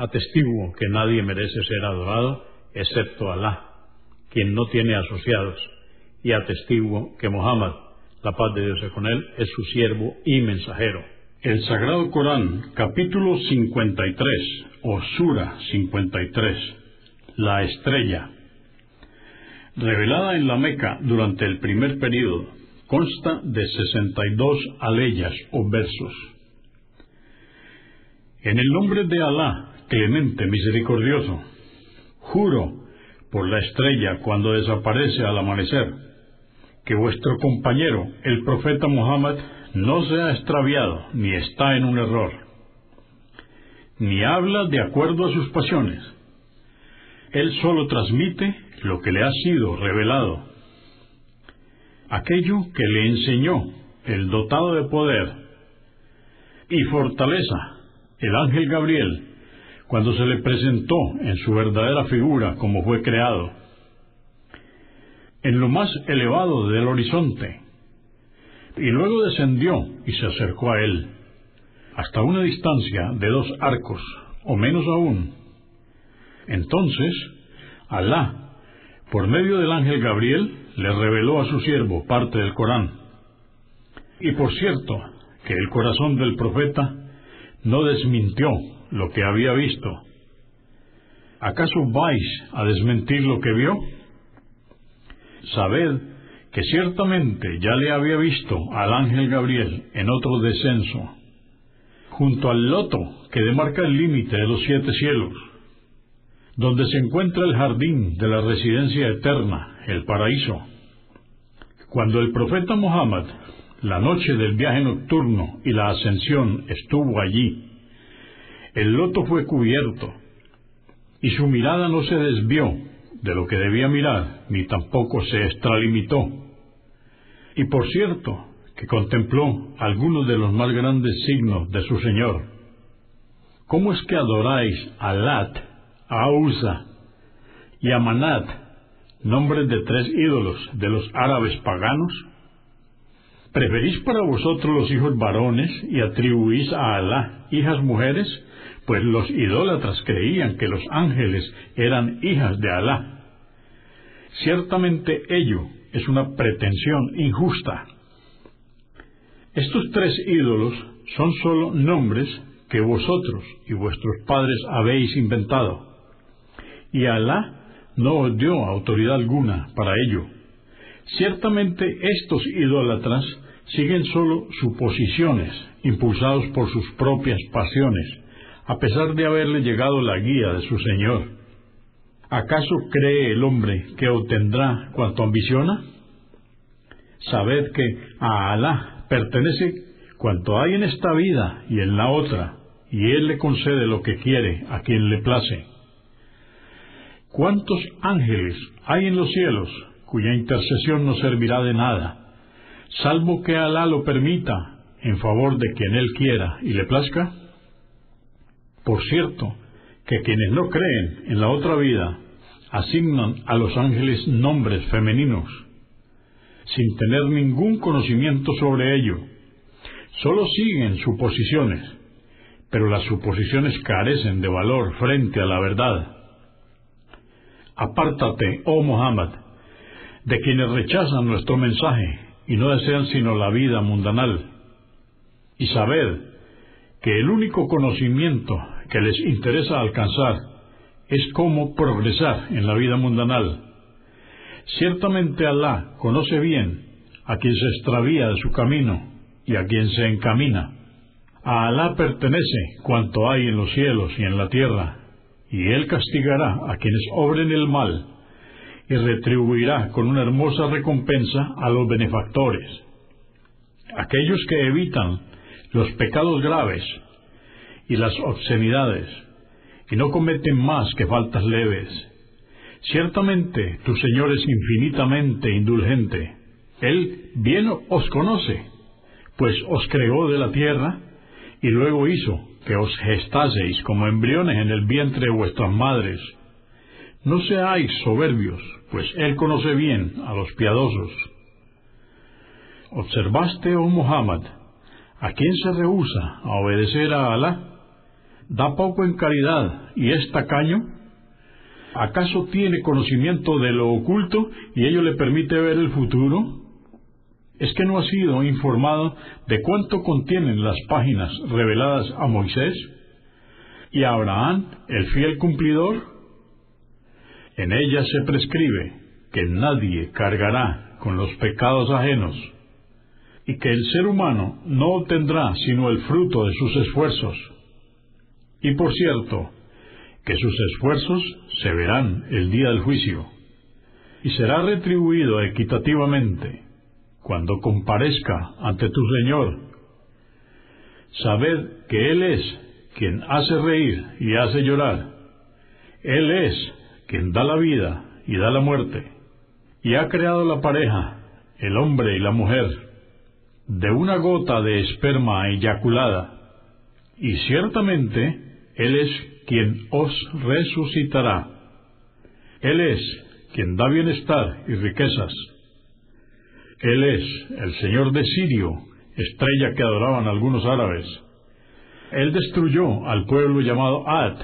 Atestiguo que nadie merece ser adorado excepto Alá, quien no tiene asociados, y atestiguo que Muhammad, la paz de Dios es con él, es su siervo y mensajero. El Sagrado Corán, capítulo 53, o Sura 53, la estrella, revelada en la Meca durante el primer período, consta de 62 aleyas o versos. En el nombre de Alá, clemente, misericordioso, juro por la estrella cuando desaparece al amanecer, que vuestro compañero, el profeta Muhammad, no se ha extraviado ni está en un error, ni habla de acuerdo a sus pasiones. Él solo transmite lo que le ha sido revelado. Aquello que le enseñó el dotado de poder y fortaleza, el ángel Gabriel, cuando se le presentó en su verdadera figura como fue creado, en lo más elevado del horizonte, y luego descendió y se acercó a él, hasta una distancia de dos arcos, o menos aún. Entonces, Alá, por medio del ángel Gabriel, le reveló a su siervo parte del Corán. Y por cierto, que el corazón del profeta no desmintió lo que había visto. ¿Acaso vais a desmentir lo que vio? Sabed que ciertamente ya le había visto al ángel Gabriel en otro descenso, junto al loto que demarca el límite de los siete cielos, donde se encuentra el jardín de la residencia eterna, el paraíso. Cuando el profeta Muhammad, la noche del viaje nocturno y la ascensión, estuvo allí, el loto fue cubierto, y su mirada no se desvió de lo que debía mirar, ni tampoco se extralimitó. Y por cierto, que contempló algunos de los más grandes signos de su Señor. ¿Cómo es que adoráis a Lat, a Usa y a Manat, nombres de tres ídolos de los árabes paganos? ¿Preferís para vosotros los hijos varones y atribuís a Alá hijas mujeres? Pues los idólatras creían que los ángeles eran hijas de Alá. Ciertamente ello es una pretensión injusta. Estos tres ídolos son sólo nombres que vosotros y vuestros padres habéis inventado, y Alá no os dio autoridad alguna para ello. Ciertamente estos idólatras siguen sólo suposiciones, impulsados por sus propias pasiones, a pesar de haberle llegado la guía de su Señor. ¿Acaso cree el hombre que obtendrá cuanto ambiciona? Sabed que a Alá pertenece cuanto hay en esta vida y en la otra, y Él le concede lo que quiere a quien le place. ¿Cuántos ángeles hay en los cielos cuya intercesión no servirá de nada, salvo que Alá lo permita en favor de quien Él quiera y le plazca? Por cierto, que quienes no creen en la otra vida asignan a los ángeles nombres femeninos, sin tener ningún conocimiento sobre ello. Solo siguen suposiciones, pero las suposiciones carecen de valor frente a la verdad. Apártate, oh Muhammad, de quienes rechazan nuestro mensaje y no desean sino la vida mundanal. Y sabed que el único conocimiento que les interesa alcanzar es cómo progresar en la vida mundanal. Ciertamente Alá conoce bien a quien se extravía de su camino y a quien se encamina. A Alá pertenece cuanto hay en los cielos y en la tierra, y Él castigará a quienes obren el mal, y retribuirá con una hermosa recompensa a los benefactores. Aquellos que evitan los pecados graves y las obscenidades, y no cometen más que faltas leves. Ciertamente tu Señor es infinitamente indulgente. Él bien os conoce, pues os creó de la tierra y luego hizo que os gestaseis como embriones en el vientre de vuestras madres. No seáis soberbios, pues Él conoce bien a los piadosos. ¿Observaste, oh Muhammad, a quien se rehúsa a obedecer a Alá? ¿Da poco en caridad y es tacaño? ¿Acaso tiene conocimiento de lo oculto y ello le permite ver el futuro? ¿Es que no ha sido informado de cuánto contienen las páginas reveladas a Moisés y a Abraham, el fiel cumplidor? En ellas se prescribe que nadie cargará con los pecados ajenos y que el ser humano no obtendrá sino el fruto de sus esfuerzos y por cierto, que sus esfuerzos se verán el día del juicio, y será retribuido equitativamente cuando comparezca ante tu Señor. Sabed que Él es quien hace reír y hace llorar. Él es quien da la vida y da la muerte, y ha creado la pareja, el hombre y la mujer, de una gota de esperma eyaculada, y ciertamente él es quien os resucitará. Él es quien da bienestar y riquezas. Él es el Señor de Sirio, estrella que adoraban algunos árabes. Él destruyó al pueblo llamado Ad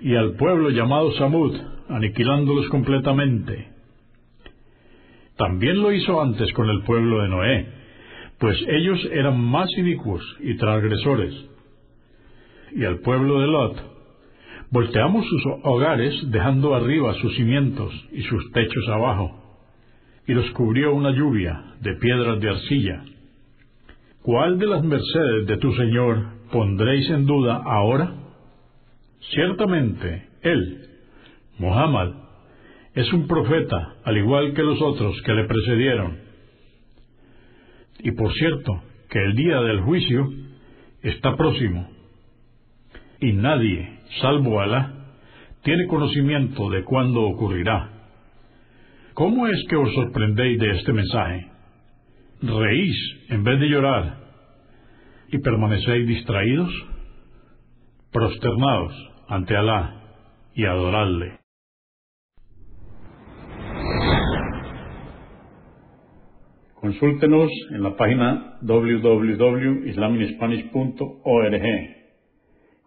y al pueblo llamado Samud, aniquilándolos completamente. También lo hizo antes con el pueblo de Noé, pues ellos eran más inicuos y transgresores y al pueblo de Lot. Volteamos sus hogares dejando arriba sus cimientos y sus techos abajo, y los cubrió una lluvia de piedras de arcilla. ¿Cuál de las mercedes de tu Señor pondréis en duda ahora? Ciertamente, Él, Muhammad, es un profeta, al igual que los otros que le precedieron. Y por cierto, que el día del juicio está próximo y nadie, salvo Alá, tiene conocimiento de cuándo ocurrirá. ¿Cómo es que os sorprendéis de este mensaje? ¿Reís en vez de llorar y permanecéis distraídos? Prosternados ante Alá y adoradle. Consúltenos en la página www.islaminspanish.org